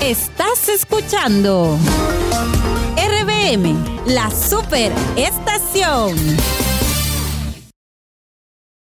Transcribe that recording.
Estás escuchando RBM, la super estación.